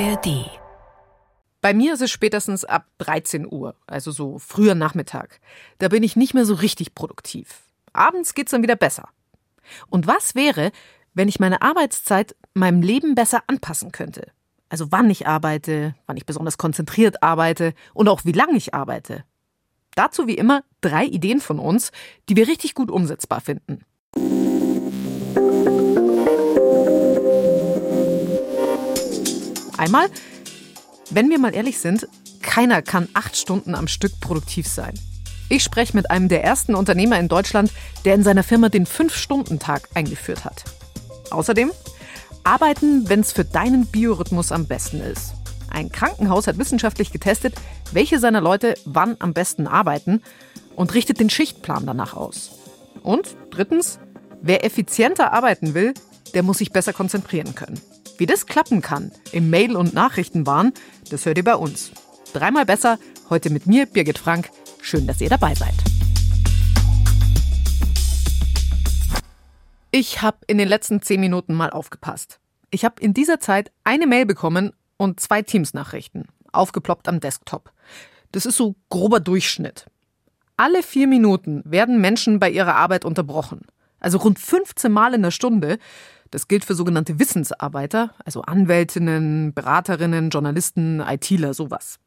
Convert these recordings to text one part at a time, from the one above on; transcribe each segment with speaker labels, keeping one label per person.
Speaker 1: ARD. Bei mir ist es spätestens ab 13 Uhr, also so früher Nachmittag. Da bin ich nicht mehr so richtig produktiv. Abends geht's dann wieder besser. Und was wäre, wenn ich meine Arbeitszeit meinem Leben besser anpassen könnte? Also wann ich arbeite, wann ich besonders konzentriert arbeite und auch wie lange ich arbeite. Dazu wie immer drei Ideen von uns, die wir richtig gut umsetzbar finden. Einmal, wenn wir mal ehrlich sind, keiner kann acht Stunden am Stück produktiv sein. Ich spreche mit einem der ersten Unternehmer in Deutschland, der in seiner Firma den Fünf-Stunden-Tag eingeführt hat. Außerdem, arbeiten, wenn es für deinen Biorhythmus am besten ist. Ein Krankenhaus hat wissenschaftlich getestet, welche seiner Leute wann am besten arbeiten und richtet den Schichtplan danach aus. Und drittens, wer effizienter arbeiten will, der muss sich besser konzentrieren können. Wie das klappen kann im Mail- und Nachrichtenwahn, das hört ihr bei uns. Dreimal besser, heute mit mir, Birgit Frank. Schön, dass ihr dabei seid. Ich habe in den letzten zehn Minuten mal aufgepasst. Ich habe in dieser Zeit eine Mail bekommen und zwei Teams-Nachrichten, aufgeploppt am Desktop. Das ist so grober Durchschnitt. Alle vier Minuten werden Menschen bei ihrer Arbeit unterbrochen. Also rund 15 Mal in der Stunde. Das gilt für sogenannte Wissensarbeiter, also Anwältinnen, Beraterinnen, Journalisten, ITler, sowas.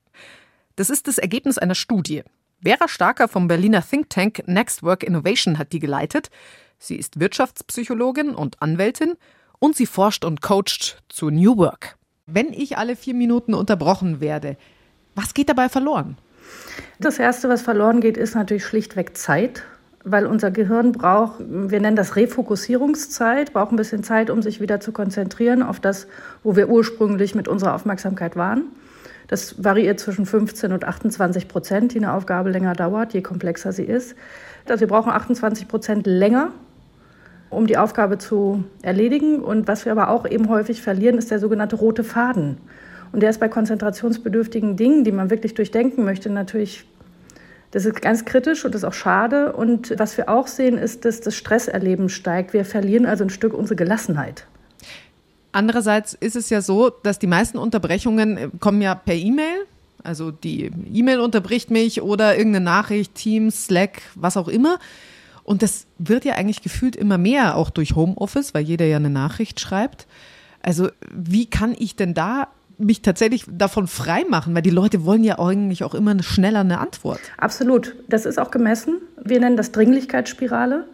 Speaker 1: Das ist das Ergebnis einer Studie. Vera Starker vom Berliner Think Tank Next Work Innovation hat die geleitet. Sie ist Wirtschaftspsychologin und Anwältin und sie forscht und coacht zu New Work. Wenn ich alle vier Minuten unterbrochen werde, was geht dabei verloren?
Speaker 2: Das Erste, was verloren geht, ist natürlich schlichtweg Zeit weil unser Gehirn braucht, wir nennen das Refokussierungszeit, braucht ein bisschen Zeit, um sich wieder zu konzentrieren auf das, wo wir ursprünglich mit unserer Aufmerksamkeit waren. Das variiert zwischen 15 und 28 Prozent, die eine Aufgabe länger dauert, je komplexer sie ist. Also wir brauchen 28 Prozent länger, um die Aufgabe zu erledigen. Und was wir aber auch eben häufig verlieren, ist der sogenannte rote Faden. Und der ist bei konzentrationsbedürftigen Dingen, die man wirklich durchdenken möchte, natürlich das ist ganz kritisch und das ist auch schade. Und was wir auch sehen, ist, dass das Stresserleben steigt. Wir verlieren also ein Stück unsere Gelassenheit.
Speaker 1: Andererseits ist es ja so, dass die meisten Unterbrechungen äh, kommen ja per E-Mail. Also die E-Mail unterbricht mich oder irgendeine Nachricht, Teams, Slack, was auch immer. Und das wird ja eigentlich gefühlt immer mehr, auch durch Homeoffice, weil jeder ja eine Nachricht schreibt. Also wie kann ich denn da mich tatsächlich davon frei machen, weil die Leute wollen ja eigentlich auch immer schneller eine Antwort.
Speaker 2: Absolut. Das ist auch gemessen. Wir nennen das Dringlichkeitsspirale.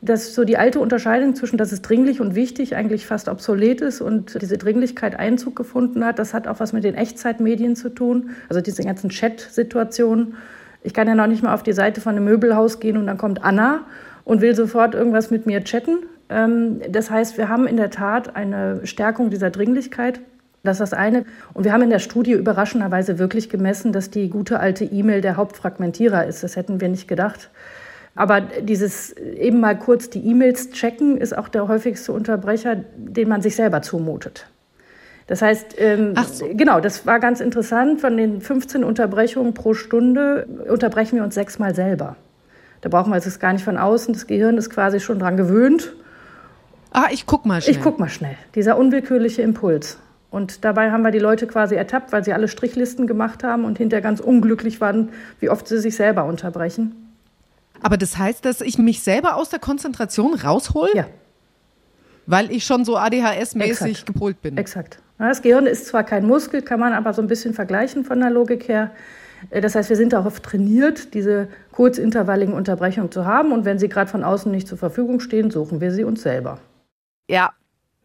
Speaker 2: Dass so die alte Unterscheidung zwischen das ist dringlich und wichtig eigentlich fast obsolet ist und diese Dringlichkeit Einzug gefunden hat, das hat auch was mit den Echtzeitmedien zu tun, also diese ganzen Chat-Situationen. Ich kann ja noch nicht mal auf die Seite von einem Möbelhaus gehen und dann kommt Anna und will sofort irgendwas mit mir chatten. Ähm, das heißt, wir haben in der Tat eine Stärkung dieser Dringlichkeit. Das ist das eine. Und wir haben in der Studie überraschenderweise wirklich gemessen, dass die gute alte E-Mail der Hauptfragmentierer ist. Das hätten wir nicht gedacht. Aber dieses eben mal kurz die E-Mails checken ist auch der häufigste Unterbrecher, den man sich selber zumutet. Das heißt, ähm, so. genau, das war ganz interessant. Von den 15 Unterbrechungen pro Stunde unterbrechen wir uns sechsmal selber. Da brauchen wir es gar nicht von außen. Das Gehirn ist quasi schon dran gewöhnt.
Speaker 1: Ah, ich guck mal schnell.
Speaker 2: Ich guck mal schnell. Dieser unwillkürliche Impuls. Und dabei haben wir die Leute quasi ertappt, weil sie alle Strichlisten gemacht haben und hinterher ganz unglücklich waren, wie oft sie sich selber unterbrechen.
Speaker 1: Aber das heißt, dass ich mich selber aus der Konzentration raushole?
Speaker 2: Ja.
Speaker 1: Weil ich schon so ADHS-mäßig gepolt bin.
Speaker 2: Exakt. Das Gehirn ist zwar kein Muskel, kann man aber so ein bisschen vergleichen von der Logik her. Äh, das heißt, wir sind darauf trainiert, diese kurzintervalligen Unterbrechungen zu haben. Und wenn sie gerade von außen nicht zur Verfügung stehen, suchen wir sie uns selber.
Speaker 1: Ja,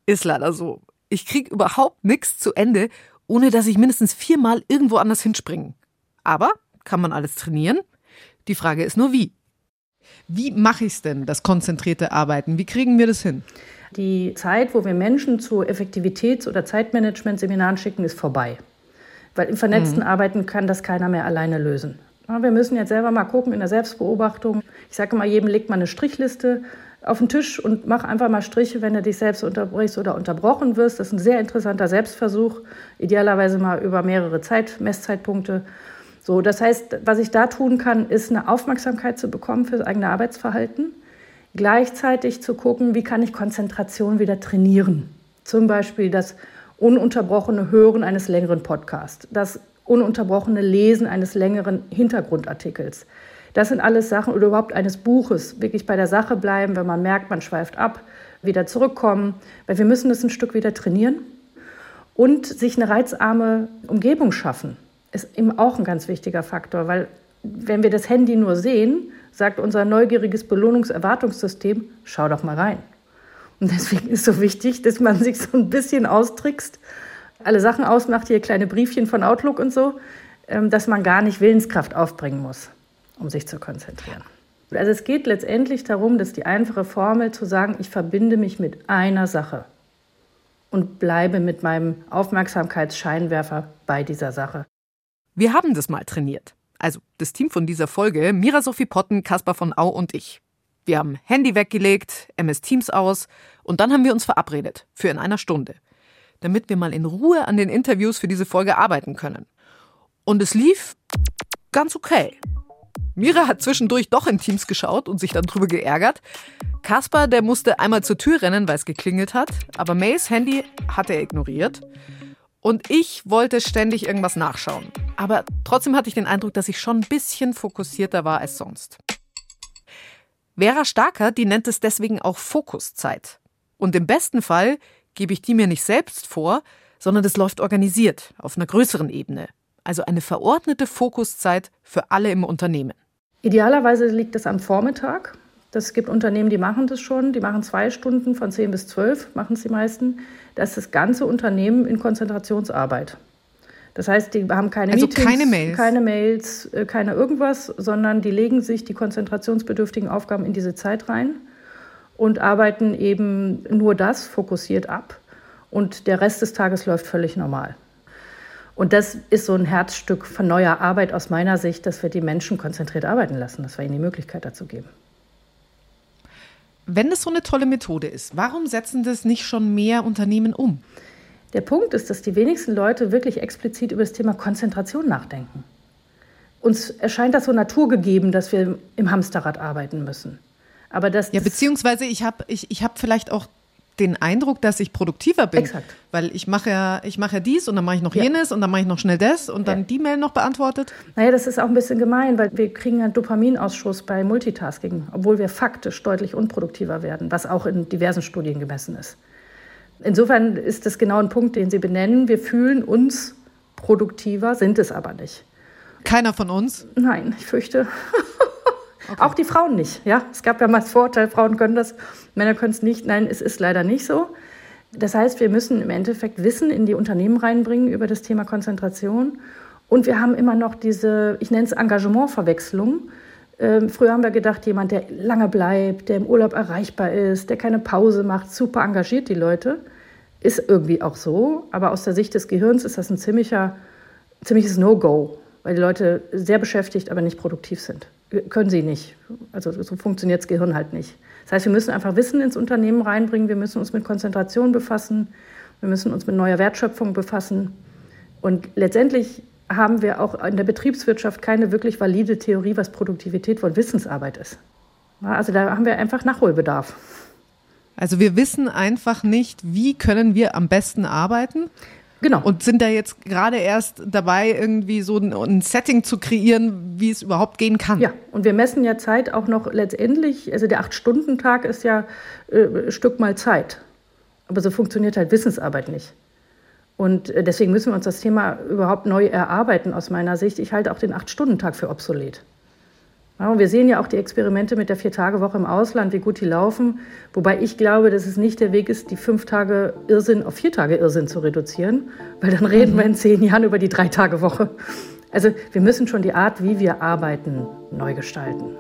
Speaker 1: ist leider so. Ich krieg überhaupt nichts zu Ende, ohne dass ich mindestens viermal irgendwo anders hinspringen. Aber kann man alles trainieren? Die Frage ist nur wie. Wie mache ich es denn, das konzentrierte Arbeiten? Wie kriegen wir das hin?
Speaker 2: Die Zeit, wo wir Menschen zu Effektivitäts- oder Zeitmanagement-Seminaren schicken, ist vorbei. Weil im vernetzten mhm. Arbeiten kann das keiner mehr alleine lösen. Wir müssen jetzt selber mal gucken in der Selbstbeobachtung. Ich sage mal, jedem legt man eine Strichliste auf den Tisch und mach einfach mal Striche, wenn du dich selbst unterbrichst oder unterbrochen wirst. Das ist ein sehr interessanter Selbstversuch, idealerweise mal über mehrere Zeit, Messzeitpunkte. So, das heißt, was ich da tun kann, ist eine Aufmerksamkeit zu bekommen für das eigene Arbeitsverhalten, gleichzeitig zu gucken, wie kann ich Konzentration wieder trainieren. Zum Beispiel das ununterbrochene Hören eines längeren Podcasts, das ununterbrochene Lesen eines längeren Hintergrundartikels. Das sind alles Sachen oder überhaupt eines Buches. Wirklich bei der Sache bleiben, wenn man merkt, man schweift ab, wieder zurückkommen, weil wir müssen das ein Stück wieder trainieren und sich eine reizarme Umgebung schaffen. Ist eben auch ein ganz wichtiger Faktor, weil wenn wir das Handy nur sehen, sagt unser neugieriges Belohnungserwartungssystem, schau doch mal rein. Und deswegen ist so wichtig, dass man sich so ein bisschen austrickst, alle Sachen ausmacht, hier kleine Briefchen von Outlook und so, ähm, dass man gar nicht Willenskraft aufbringen muss, um sich zu konzentrieren. Also es geht letztendlich darum, dass die einfache Formel zu sagen, ich verbinde mich mit einer Sache und bleibe mit meinem Aufmerksamkeitsscheinwerfer bei dieser Sache.
Speaker 1: Wir haben das mal trainiert. Also das Team von dieser Folge, Mira Sophie Potten, Caspar von Au und ich. Wir haben Handy weggelegt, MS Teams aus und dann haben wir uns verabredet für in einer Stunde, damit wir mal in Ruhe an den Interviews für diese Folge arbeiten können. Und es lief ganz okay. Mira hat zwischendurch doch in Teams geschaut und sich dann drüber geärgert. Kaspar, der musste einmal zur Tür rennen, weil es geklingelt hat, aber Mays Handy hat er ignoriert. Und ich wollte ständig irgendwas nachschauen. Aber trotzdem hatte ich den Eindruck, dass ich schon ein bisschen fokussierter war als sonst. Vera Starker, die nennt es deswegen auch Fokuszeit. Und im besten Fall gebe ich die mir nicht selbst vor, sondern das läuft organisiert, auf einer größeren Ebene. Also eine verordnete Fokuszeit für alle im Unternehmen.
Speaker 2: Idealerweise liegt das am Vormittag. Das gibt Unternehmen, die machen das schon. Die machen zwei Stunden von 10 bis 12, machen es die meisten. Da ist das ganze Unternehmen in Konzentrationsarbeit. Das heißt, die haben keine
Speaker 1: also
Speaker 2: Meetings,
Speaker 1: keine Mails.
Speaker 2: keine Mails, äh, keine irgendwas, sondern die legen sich die konzentrationsbedürftigen Aufgaben in diese Zeit rein und arbeiten eben nur das fokussiert ab. Und der Rest des Tages läuft völlig normal. Und das ist so ein Herzstück von neuer Arbeit aus meiner Sicht, dass wir die Menschen konzentriert arbeiten lassen, dass wir ihnen die Möglichkeit dazu geben.
Speaker 1: Wenn das so eine tolle Methode ist, warum setzen das nicht schon mehr Unternehmen um?
Speaker 2: Der Punkt ist, dass die wenigsten Leute wirklich explizit über das Thema Konzentration nachdenken. Uns erscheint das so naturgegeben, dass wir im Hamsterrad arbeiten müssen. Aber das,
Speaker 1: ja, beziehungsweise ich habe ich, ich hab vielleicht auch den Eindruck, dass ich produktiver bin.
Speaker 2: Exakt.
Speaker 1: Weil ich mache ja, ich mache ja dies und dann mache ich noch ja. jenes und dann mache ich noch schnell das und dann ja. die Mail noch beantwortet.
Speaker 2: Naja, das ist auch ein bisschen gemein, weil wir kriegen einen Dopaminausschuss bei Multitasking, obwohl wir faktisch deutlich unproduktiver werden, was auch in diversen Studien gemessen ist. Insofern ist das genau ein Punkt, den Sie benennen. Wir fühlen uns produktiver, sind es aber nicht.
Speaker 1: Keiner von uns?
Speaker 2: Nein, ich fürchte. Okay. Auch die Frauen nicht. Ja? Es gab ja mal das Vorteil, Frauen können das, Männer können es nicht. Nein, es ist leider nicht so. Das heißt, wir müssen im Endeffekt Wissen in die Unternehmen reinbringen über das Thema Konzentration. Und wir haben immer noch diese, ich nenne es Engagementverwechslung. Ähm, früher haben wir gedacht, jemand, der lange bleibt, der im Urlaub erreichbar ist, der keine Pause macht, super engagiert die Leute. Ist irgendwie auch so. Aber aus der Sicht des Gehirns ist das ein ziemlicher, ziemliches No-Go, weil die Leute sehr beschäftigt, aber nicht produktiv sind können sie nicht. Also so funktioniert das Gehirn halt nicht. Das heißt, wir müssen einfach Wissen ins Unternehmen reinbringen, wir müssen uns mit Konzentration befassen, wir müssen uns mit neuer Wertschöpfung befassen. Und letztendlich haben wir auch in der Betriebswirtschaft keine wirklich valide Theorie, was Produktivität von Wissensarbeit ist. Also da haben wir einfach Nachholbedarf.
Speaker 1: Also wir wissen einfach nicht, wie können wir am besten arbeiten.
Speaker 2: Genau.
Speaker 1: Und sind da jetzt gerade erst dabei, irgendwie so ein, Setting zu kreieren, wie es überhaupt gehen kann.
Speaker 2: Ja, und wir messen ja Zeit auch noch letztendlich, also der Acht-Stunden-Tag ist ja äh, Stück mal Zeit. Aber so funktioniert halt Wissensarbeit nicht. Und äh, deswegen müssen wir uns das Thema überhaupt neu erarbeiten, aus meiner Sicht. Ich halte auch den Acht-Stunden-Tag für obsolet. Ja, und wir sehen ja auch die Experimente mit der Vier-Tage-Woche im Ausland, wie gut die laufen. Wobei ich glaube, dass es nicht der Weg ist, die fünf Tage Irrsinn auf vier Tage Irrsinn zu reduzieren, weil dann reden wir in zehn Jahren über die Drei-Tage-Woche. Also wir müssen schon die Art, wie wir arbeiten, neu gestalten.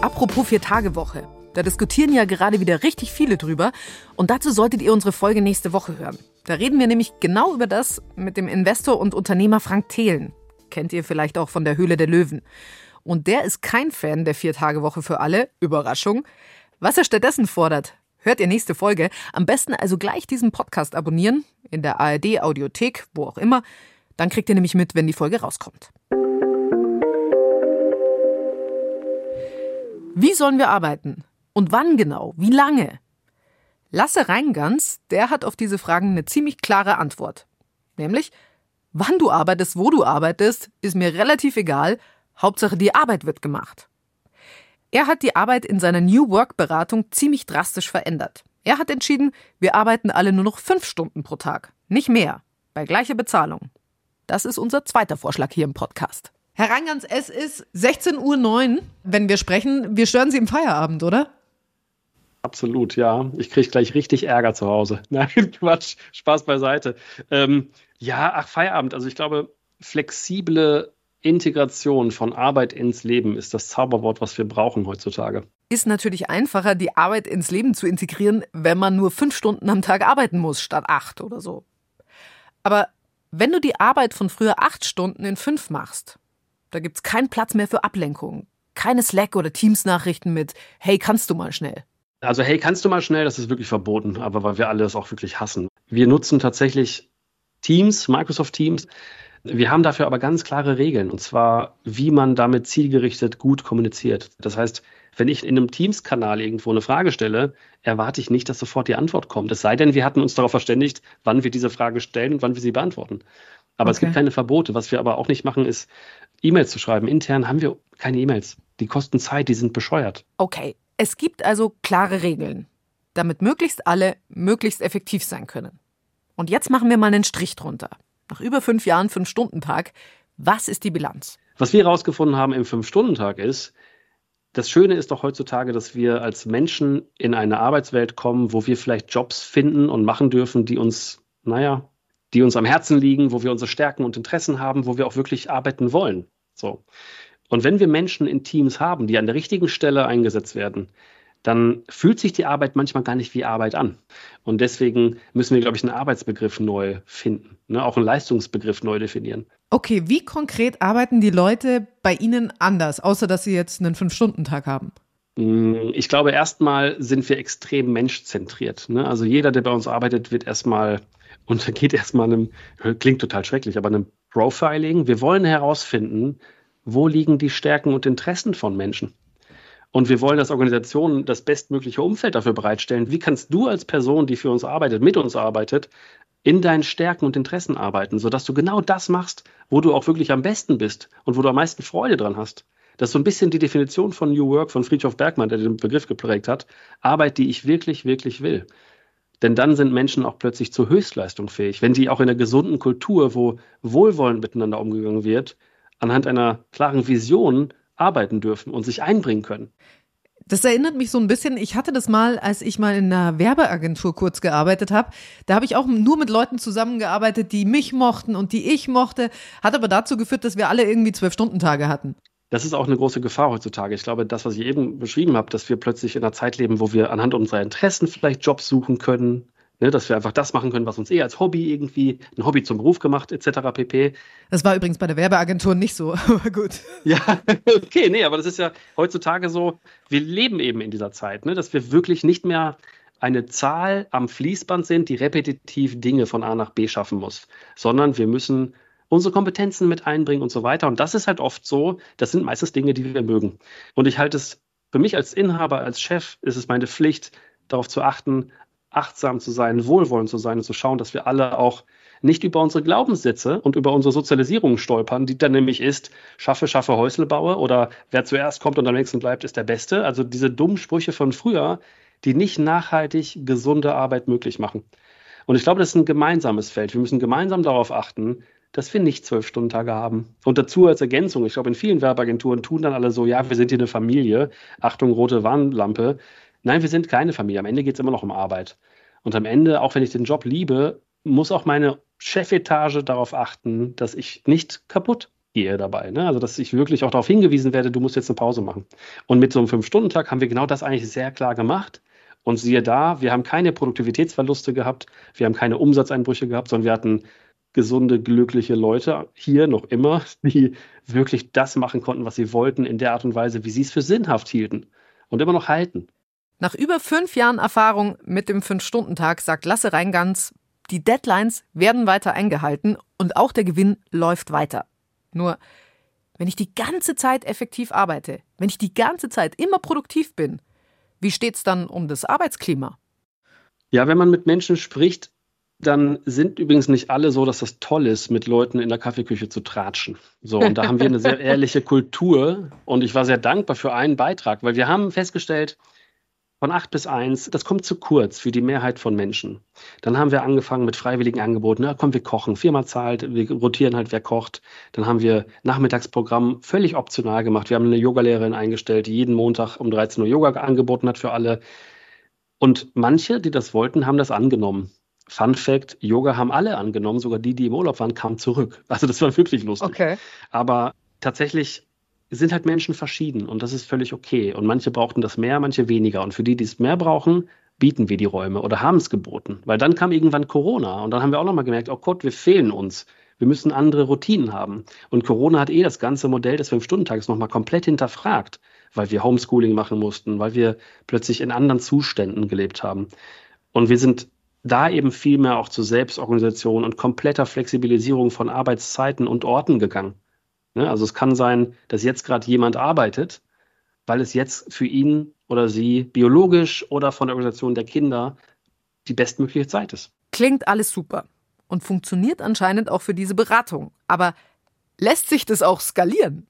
Speaker 1: Apropos Vier-Tage-Woche. Da diskutieren ja gerade wieder richtig viele drüber. Und dazu solltet ihr unsere Folge nächste Woche hören. Da reden wir nämlich genau über das mit dem Investor und Unternehmer Frank Thelen. Kennt ihr vielleicht auch von der Höhle der Löwen. Und der ist kein Fan der Vier-Tage-Woche für alle. Überraschung. Was er stattdessen fordert, hört ihr nächste Folge. Am besten also gleich diesen Podcast abonnieren. In der ARD-Audiothek, wo auch immer. Dann kriegt ihr nämlich mit, wenn die Folge rauskommt. Wie sollen wir arbeiten? Und wann genau? Wie lange? Lasse Reingans, der hat auf diese Fragen eine ziemlich klare Antwort. Nämlich, wann du arbeitest, wo du arbeitest, ist mir relativ egal, Hauptsache die Arbeit wird gemacht. Er hat die Arbeit in seiner New Work Beratung ziemlich drastisch verändert. Er hat entschieden, wir arbeiten alle nur noch fünf Stunden pro Tag, nicht mehr, bei gleicher Bezahlung. Das ist unser zweiter Vorschlag hier im Podcast. Herr Reingans, es ist 16.09 Uhr, wenn wir sprechen. Wir stören Sie im Feierabend, oder?
Speaker 3: Absolut, ja. Ich kriege gleich richtig Ärger zu Hause. Nein, Quatsch, Spaß beiseite. Ähm, ja, ach, Feierabend. Also ich glaube, flexible Integration von Arbeit ins Leben ist das Zauberwort, was wir brauchen heutzutage.
Speaker 1: Ist natürlich einfacher, die Arbeit ins Leben zu integrieren, wenn man nur fünf Stunden am Tag arbeiten muss, statt acht oder so. Aber wenn du die Arbeit von früher acht Stunden in fünf machst, da gibt's keinen Platz mehr für Ablenkung. Keine Slack- oder Teams-Nachrichten mit Hey, kannst du mal schnell?
Speaker 3: Also, hey, kannst du mal schnell, das ist wirklich verboten, aber weil wir alle das auch wirklich hassen. Wir nutzen tatsächlich Teams, Microsoft Teams. Wir haben dafür aber ganz klare Regeln, und zwar, wie man damit zielgerichtet gut kommuniziert. Das heißt, wenn ich in einem Teams-Kanal irgendwo eine Frage stelle, erwarte ich nicht, dass sofort die Antwort kommt. Es sei denn, wir hatten uns darauf verständigt, wann wir diese Frage stellen und wann wir sie beantworten. Aber okay. es gibt keine Verbote. Was wir aber auch nicht machen, ist, E-Mails zu schreiben. Intern haben wir keine E-Mails. Die kosten Zeit, die sind bescheuert.
Speaker 1: Okay, es gibt also klare Regeln, damit möglichst alle möglichst effektiv sein können. Und jetzt machen wir mal einen Strich drunter. Nach über fünf Jahren Fünf-Stunden-Tag, was ist die Bilanz?
Speaker 3: Was wir herausgefunden haben im Fünf-Stunden-Tag ist, das Schöne ist doch heutzutage, dass wir als Menschen in eine Arbeitswelt kommen, wo wir vielleicht Jobs finden und machen dürfen, die uns, naja, die uns am Herzen liegen, wo wir unsere Stärken und Interessen haben, wo wir auch wirklich arbeiten wollen. So. Und wenn wir Menschen in Teams haben, die an der richtigen Stelle eingesetzt werden, dann fühlt sich die Arbeit manchmal gar nicht wie Arbeit an. Und deswegen müssen wir, glaube ich, einen Arbeitsbegriff neu finden, ne? auch einen Leistungsbegriff neu definieren.
Speaker 1: Okay, wie konkret arbeiten die Leute bei Ihnen anders, außer dass Sie jetzt einen Fünf-Stunden-Tag haben?
Speaker 3: Mm, ich glaube, erstmal sind wir extrem menschzentriert. Ne? Also jeder, der bei uns arbeitet, wird erstmal untergeht erstmal einem, klingt total schrecklich, aber einem Profiling. Wir wollen herausfinden, wo liegen die Stärken und Interessen von Menschen. Und wir wollen als Organisation das bestmögliche Umfeld dafür bereitstellen. Wie kannst du als Person, die für uns arbeitet, mit uns arbeitet, in deinen Stärken und Interessen arbeiten, sodass du genau das machst, wo du auch wirklich am besten bist und wo du am meisten Freude dran hast. Das ist so ein bisschen die Definition von New Work von Friedhof Bergmann, der den Begriff geprägt hat. Arbeit, die ich wirklich, wirklich will. Denn dann sind Menschen auch plötzlich zur Höchstleistung fähig. Wenn die auch in einer gesunden Kultur, wo wohlwollend miteinander umgegangen wird, anhand einer klaren Vision arbeiten dürfen und sich einbringen können.
Speaker 1: Das erinnert mich so ein bisschen, ich hatte das mal, als ich mal in einer Werbeagentur kurz gearbeitet habe. Da habe ich auch nur mit Leuten zusammengearbeitet, die mich mochten und die ich mochte. Hat aber dazu geführt, dass wir alle irgendwie Zwölf-Stunden-Tage hatten.
Speaker 3: Das ist auch eine große Gefahr heutzutage. Ich glaube, das, was ich eben beschrieben habe, dass wir plötzlich in einer Zeit leben, wo wir anhand unserer Interessen vielleicht Jobs suchen können, Ne, dass wir einfach das machen können, was uns eh als Hobby irgendwie, ein Hobby zum Beruf gemacht, etc. pp.
Speaker 1: Das war übrigens bei der Werbeagentur nicht so, aber gut.
Speaker 3: Ja, okay, nee, aber das ist ja heutzutage so, wir leben eben in dieser Zeit, ne, dass wir wirklich nicht mehr eine Zahl am Fließband sind, die repetitiv Dinge von A nach B schaffen muss, sondern wir müssen unsere Kompetenzen mit einbringen und so weiter. Und das ist halt oft so, das sind meistens Dinge, die wir mögen. Und ich halte es für mich als Inhaber, als Chef, ist es meine Pflicht, darauf zu achten, achtsam zu sein, wohlwollend zu sein und zu schauen, dass wir alle auch nicht über unsere Glaubenssätze und über unsere Sozialisierung stolpern, die dann nämlich ist, schaffe, schaffe, Häusle baue oder wer zuerst kommt und am nächsten bleibt, ist der Beste. Also diese dummen Sprüche von früher, die nicht nachhaltig gesunde Arbeit möglich machen. Und ich glaube, das ist ein gemeinsames Feld. Wir müssen gemeinsam darauf achten, dass wir nicht zwölf Stunden Tage haben. Und dazu als Ergänzung, ich glaube, in vielen Werbeagenturen tun dann alle so, ja, wir sind hier eine Familie, Achtung, rote Warnlampe. Nein, wir sind keine Familie. Am Ende geht es immer noch um Arbeit. Und am Ende, auch wenn ich den Job liebe, muss auch meine Chefetage darauf achten, dass ich nicht kaputt gehe dabei. Ne? Also, dass ich wirklich auch darauf hingewiesen werde, du musst jetzt eine Pause machen. Und mit so einem Fünf-Stunden-Tag haben wir genau das eigentlich sehr klar gemacht. Und siehe da, wir haben keine Produktivitätsverluste gehabt, wir haben keine Umsatzeinbrüche gehabt, sondern wir hatten gesunde, glückliche Leute hier noch immer, die wirklich das machen konnten, was sie wollten, in der Art und Weise, wie sie es für sinnhaft hielten und immer noch halten.
Speaker 1: Nach über fünf Jahren Erfahrung mit dem Fünf-Stunden-Tag sagt Lasse Reingans, die Deadlines werden weiter eingehalten und auch der Gewinn läuft weiter. Nur, wenn ich die ganze Zeit effektiv arbeite, wenn ich die ganze Zeit immer produktiv bin, wie steht's dann um das Arbeitsklima?
Speaker 3: Ja, wenn man mit Menschen spricht, dann sind übrigens nicht alle so, dass das toll ist, mit Leuten in der Kaffeeküche zu tratschen. So, und da haben wir eine sehr ehrliche Kultur. Und ich war sehr dankbar für einen Beitrag, weil wir haben festgestellt, von 8 bis 1, das kommt zu kurz für die Mehrheit von Menschen. Dann haben wir angefangen mit freiwilligen Angeboten. Na komm, wir kochen. Firma zahlt, wir rotieren halt, wer kocht. Dann haben wir Nachmittagsprogramm völlig optional gemacht. Wir haben eine Yogalehrerin eingestellt, die jeden Montag um 13 Uhr Yoga angeboten hat für alle. Und manche, die das wollten, haben das angenommen. Fun Fact: Yoga haben alle angenommen, sogar die, die im Urlaub waren, kamen zurück. Also, das war wirklich lustig.
Speaker 1: Okay.
Speaker 3: Aber tatsächlich sind halt Menschen verschieden und das ist völlig okay. Und manche brauchten das mehr, manche weniger. Und für die, die es mehr brauchen, bieten wir die Räume oder haben es geboten. Weil dann kam irgendwann Corona und dann haben wir auch nochmal gemerkt, oh Gott, wir fehlen uns. Wir müssen andere Routinen haben. Und Corona hat eh das ganze Modell des Fünf-Stunden-Tages nochmal komplett hinterfragt, weil wir Homeschooling machen mussten, weil wir plötzlich in anderen Zuständen gelebt haben. Und wir sind da eben viel mehr auch zur Selbstorganisation und kompletter Flexibilisierung von Arbeitszeiten und Orten gegangen. Ne? Also es kann sein, dass jetzt gerade jemand arbeitet, weil es jetzt für ihn oder sie biologisch oder von der Organisation der Kinder die bestmögliche Zeit ist.
Speaker 1: Klingt alles super und funktioniert anscheinend auch für diese Beratung. Aber lässt sich das auch skalieren?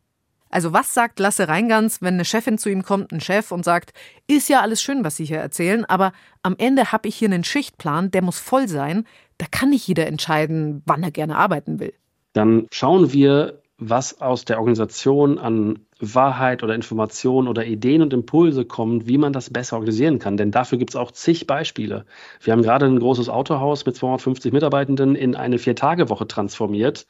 Speaker 1: Also was sagt Lasse Reingans, wenn eine Chefin zu ihm kommt, ein Chef, und sagt, ist ja alles schön, was Sie hier erzählen, aber am Ende habe ich hier einen Schichtplan, der muss voll sein, da kann nicht jeder entscheiden, wann er gerne arbeiten will.
Speaker 3: Dann schauen wir, was aus der Organisation an Wahrheit oder Information oder Ideen und Impulse kommt, wie man das besser organisieren kann. Denn dafür gibt es auch zig Beispiele. Wir haben gerade ein großes Autohaus mit 250 Mitarbeitenden in eine Vier-Tage-Woche transformiert.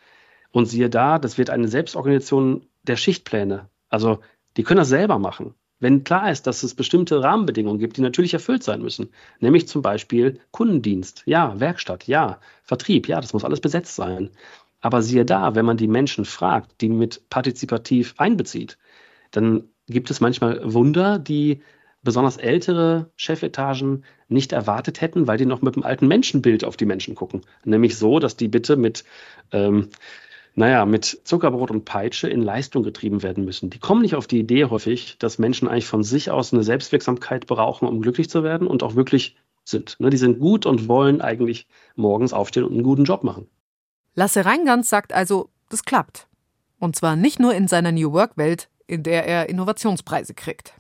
Speaker 3: Und siehe da, das wird eine Selbstorganisation der Schichtpläne. Also die können das selber machen. Wenn klar ist, dass es bestimmte Rahmenbedingungen gibt, die natürlich erfüllt sein müssen, nämlich zum Beispiel Kundendienst, ja, Werkstatt, ja, Vertrieb, ja, das muss alles besetzt sein. Aber siehe da, wenn man die Menschen fragt, die mit partizipativ einbezieht, dann gibt es manchmal Wunder, die besonders ältere Chefetagen nicht erwartet hätten, weil die noch mit dem alten Menschenbild auf die Menschen gucken. Nämlich so, dass die bitte mit, ähm, naja, mit Zuckerbrot und Peitsche in Leistung getrieben werden müssen. Die kommen nicht auf die Idee häufig, dass Menschen eigentlich von sich aus eine Selbstwirksamkeit brauchen, um glücklich zu werden und auch wirklich sind. Ne, die sind gut und wollen eigentlich morgens aufstehen und einen guten Job machen.
Speaker 1: Lasse Reingans sagt also, das klappt. Und zwar nicht nur in seiner New Work-Welt, in der er Innovationspreise kriegt.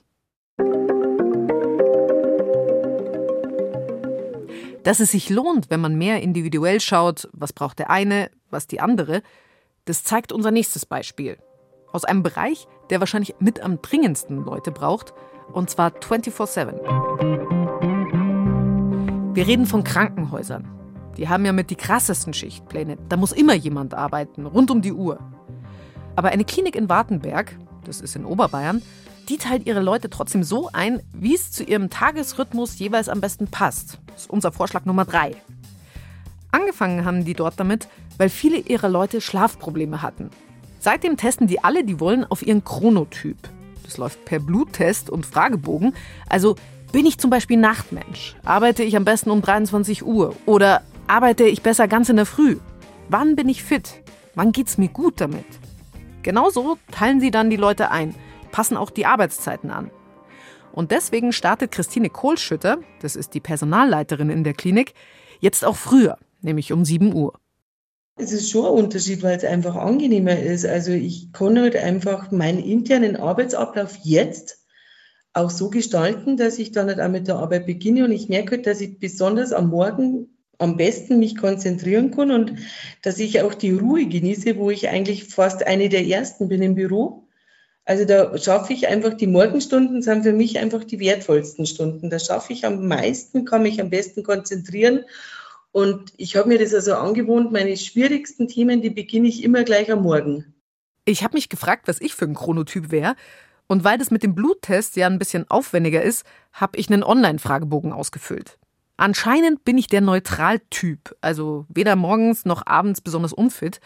Speaker 1: Dass es sich lohnt, wenn man mehr individuell schaut, was braucht der eine, was die andere, das zeigt unser nächstes Beispiel. Aus einem Bereich, der wahrscheinlich mit am dringendsten Leute braucht, und zwar 24-7. Wir reden von Krankenhäusern, die haben ja mit die krassesten Schichtpläne. Da muss immer jemand arbeiten, rund um die Uhr. Aber eine Klinik in Wartenberg, das ist in Oberbayern, die teilt ihre Leute trotzdem so ein, wie es zu ihrem Tagesrhythmus jeweils am besten passt. Das ist unser Vorschlag Nummer drei. Angefangen haben die dort damit, weil viele ihrer Leute Schlafprobleme hatten. Seitdem testen die alle, die wollen, auf ihren Chronotyp. Das läuft per Bluttest und Fragebogen. Also bin ich zum Beispiel Nachtmensch? Arbeite ich am besten um 23 Uhr? Oder Arbeite ich besser ganz in der Früh? Wann bin ich fit? Wann geht's mir gut damit? Genauso teilen sie dann die Leute ein, passen auch die Arbeitszeiten an. Und deswegen startet Christine Kohlschütter, das ist die Personalleiterin in der Klinik, jetzt auch früher, nämlich um 7 Uhr.
Speaker 4: Es ist schon ein Unterschied, weil es einfach angenehmer ist. Also ich kann halt einfach meinen internen Arbeitsablauf jetzt auch so gestalten, dass ich dann halt auch mit der Arbeit beginne und ich merke halt, dass ich besonders am Morgen am besten mich konzentrieren kann und dass ich auch die Ruhe genieße, wo ich eigentlich fast eine der ersten bin im Büro. Also da schaffe ich einfach, die Morgenstunden sind für mich einfach die wertvollsten Stunden. Da schaffe ich am meisten, kann mich am besten konzentrieren. Und ich habe mir das also angewohnt, meine schwierigsten Themen, die beginne ich immer gleich am Morgen.
Speaker 1: Ich habe mich gefragt, was ich für ein Chronotyp wäre. Und weil das mit dem Bluttest ja ein bisschen aufwendiger ist, habe ich einen Online-Fragebogen ausgefüllt. Anscheinend bin ich der Neutraltyp, also weder morgens noch abends besonders unfit.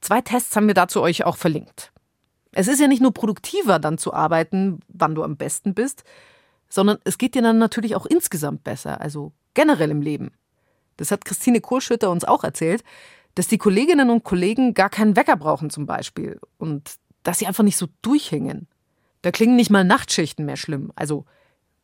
Speaker 1: Zwei Tests haben wir dazu euch auch verlinkt. Es ist ja nicht nur produktiver dann zu arbeiten, wann du am besten bist, sondern es geht dir dann natürlich auch insgesamt besser, also generell im Leben. Das hat Christine Kohlschütter uns auch erzählt, dass die Kolleginnen und Kollegen gar keinen Wecker brauchen zum Beispiel und dass sie einfach nicht so durchhängen. Da klingen nicht mal Nachtschichten mehr schlimm, also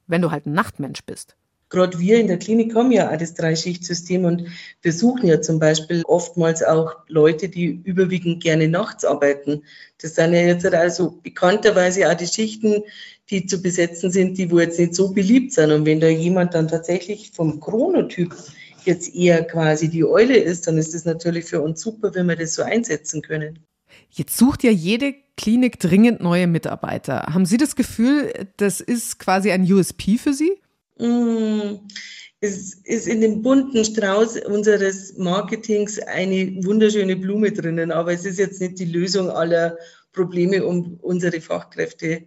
Speaker 1: wenn du halt ein Nachtmensch bist.
Speaker 4: Gerade wir in der Klinik haben ja auch das Dreischichtsystem und wir suchen ja zum Beispiel oftmals auch Leute, die überwiegend gerne nachts arbeiten. Das sind ja jetzt also bekannterweise auch die Schichten, die zu besetzen sind, die wo jetzt nicht so beliebt sind. Und wenn da jemand dann tatsächlich vom Chronotyp jetzt eher quasi die Eule ist, dann ist das natürlich für uns super, wenn wir das so einsetzen können.
Speaker 1: Jetzt sucht ja jede Klinik dringend neue Mitarbeiter. Haben Sie das Gefühl, das ist quasi ein USP für Sie?
Speaker 4: Mm, es ist in dem bunten Strauß unseres Marketings eine wunderschöne Blume drinnen, aber es ist jetzt nicht die Lösung aller Probleme, um unsere Fachkräfte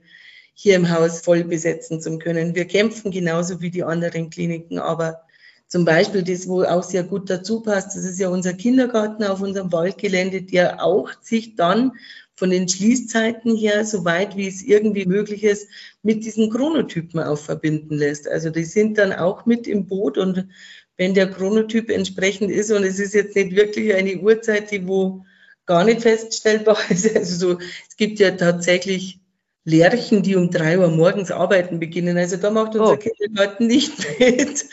Speaker 4: hier im Haus voll besetzen zu können. Wir kämpfen genauso wie die anderen Kliniken, aber zum Beispiel das, wo auch sehr gut dazu passt, das ist ja unser Kindergarten auf unserem Waldgelände, der auch sich dann von den Schließzeiten her, so weit wie es irgendwie möglich ist, mit diesen Chronotypen auch verbinden lässt. Also die sind dann auch mit im Boot und wenn der Chronotyp entsprechend ist und es ist jetzt nicht wirklich eine Uhrzeit, die wo gar nicht feststellbar ist. Also so, es gibt ja tatsächlich Lerchen, die um drei Uhr morgens arbeiten beginnen. Also da macht unser oh. Kindergarten nicht mit.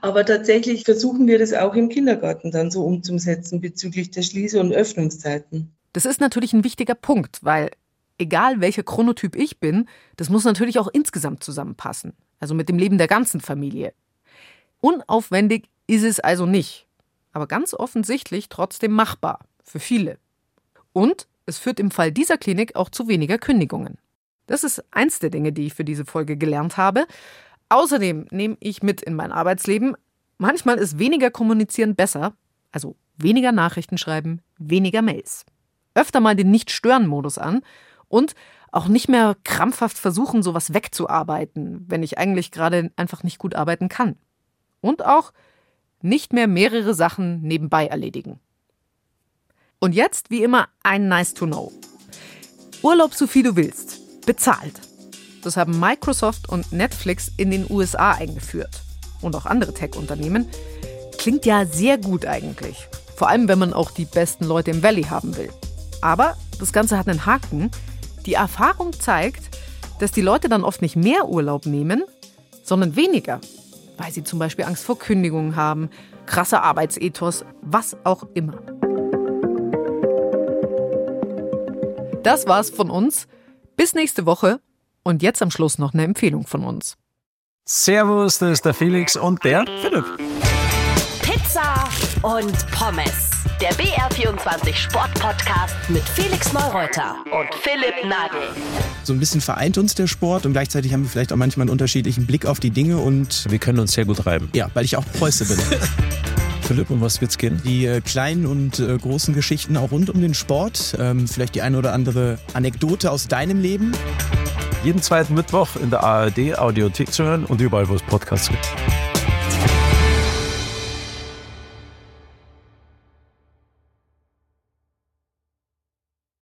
Speaker 4: Aber tatsächlich versuchen wir das auch im Kindergarten dann so umzusetzen bezüglich der Schließ- und Öffnungszeiten.
Speaker 1: Das ist natürlich ein wichtiger Punkt, weil egal welcher Chronotyp ich bin, das muss natürlich auch insgesamt zusammenpassen. Also mit dem Leben der ganzen Familie. Unaufwendig ist es also nicht, aber ganz offensichtlich trotzdem machbar. Für viele. Und es führt im Fall dieser Klinik auch zu weniger Kündigungen. Das ist eins der Dinge, die ich für diese Folge gelernt habe. Außerdem nehme ich mit in mein Arbeitsleben, manchmal ist weniger kommunizieren besser, also weniger Nachrichten schreiben, weniger Mails öfter mal den Nicht-Stören-Modus an und auch nicht mehr krampfhaft versuchen, sowas wegzuarbeiten, wenn ich eigentlich gerade einfach nicht gut arbeiten kann. Und auch nicht mehr mehrere Sachen nebenbei erledigen. Und jetzt, wie immer, ein Nice to Know. Urlaub so viel du willst. Bezahlt. Das haben Microsoft und Netflix in den USA eingeführt. Und auch andere Tech-Unternehmen. Klingt ja sehr gut eigentlich. Vor allem, wenn man auch die besten Leute im Valley haben will. Aber das Ganze hat einen Haken. Die Erfahrung zeigt, dass die Leute dann oft nicht mehr Urlaub nehmen, sondern weniger, weil sie zum Beispiel Angst vor Kündigungen haben, krasser Arbeitsethos, was auch immer. Das war's von uns. Bis nächste Woche. Und jetzt am Schluss noch eine Empfehlung von uns.
Speaker 5: Servus, das ist der Felix und der Philipp.
Speaker 6: Pizza und Pommes der BR24 Sport Podcast mit Felix Neureuter und Philipp Nagel.
Speaker 7: So ein bisschen vereint uns der Sport und gleichzeitig haben wir vielleicht auch manchmal einen unterschiedlichen Blick auf die Dinge und
Speaker 5: wir können uns sehr gut reiben.
Speaker 7: Ja, weil ich auch Preuße bin.
Speaker 5: Philipp, um was wird's gehen?
Speaker 7: Die äh, kleinen und äh, großen Geschichten auch rund um den Sport. Ähm, vielleicht die eine oder andere Anekdote aus deinem Leben.
Speaker 5: Jeden zweiten Mittwoch in der ARD Audiothek zu hören und überall, wo es Podcasts gibt.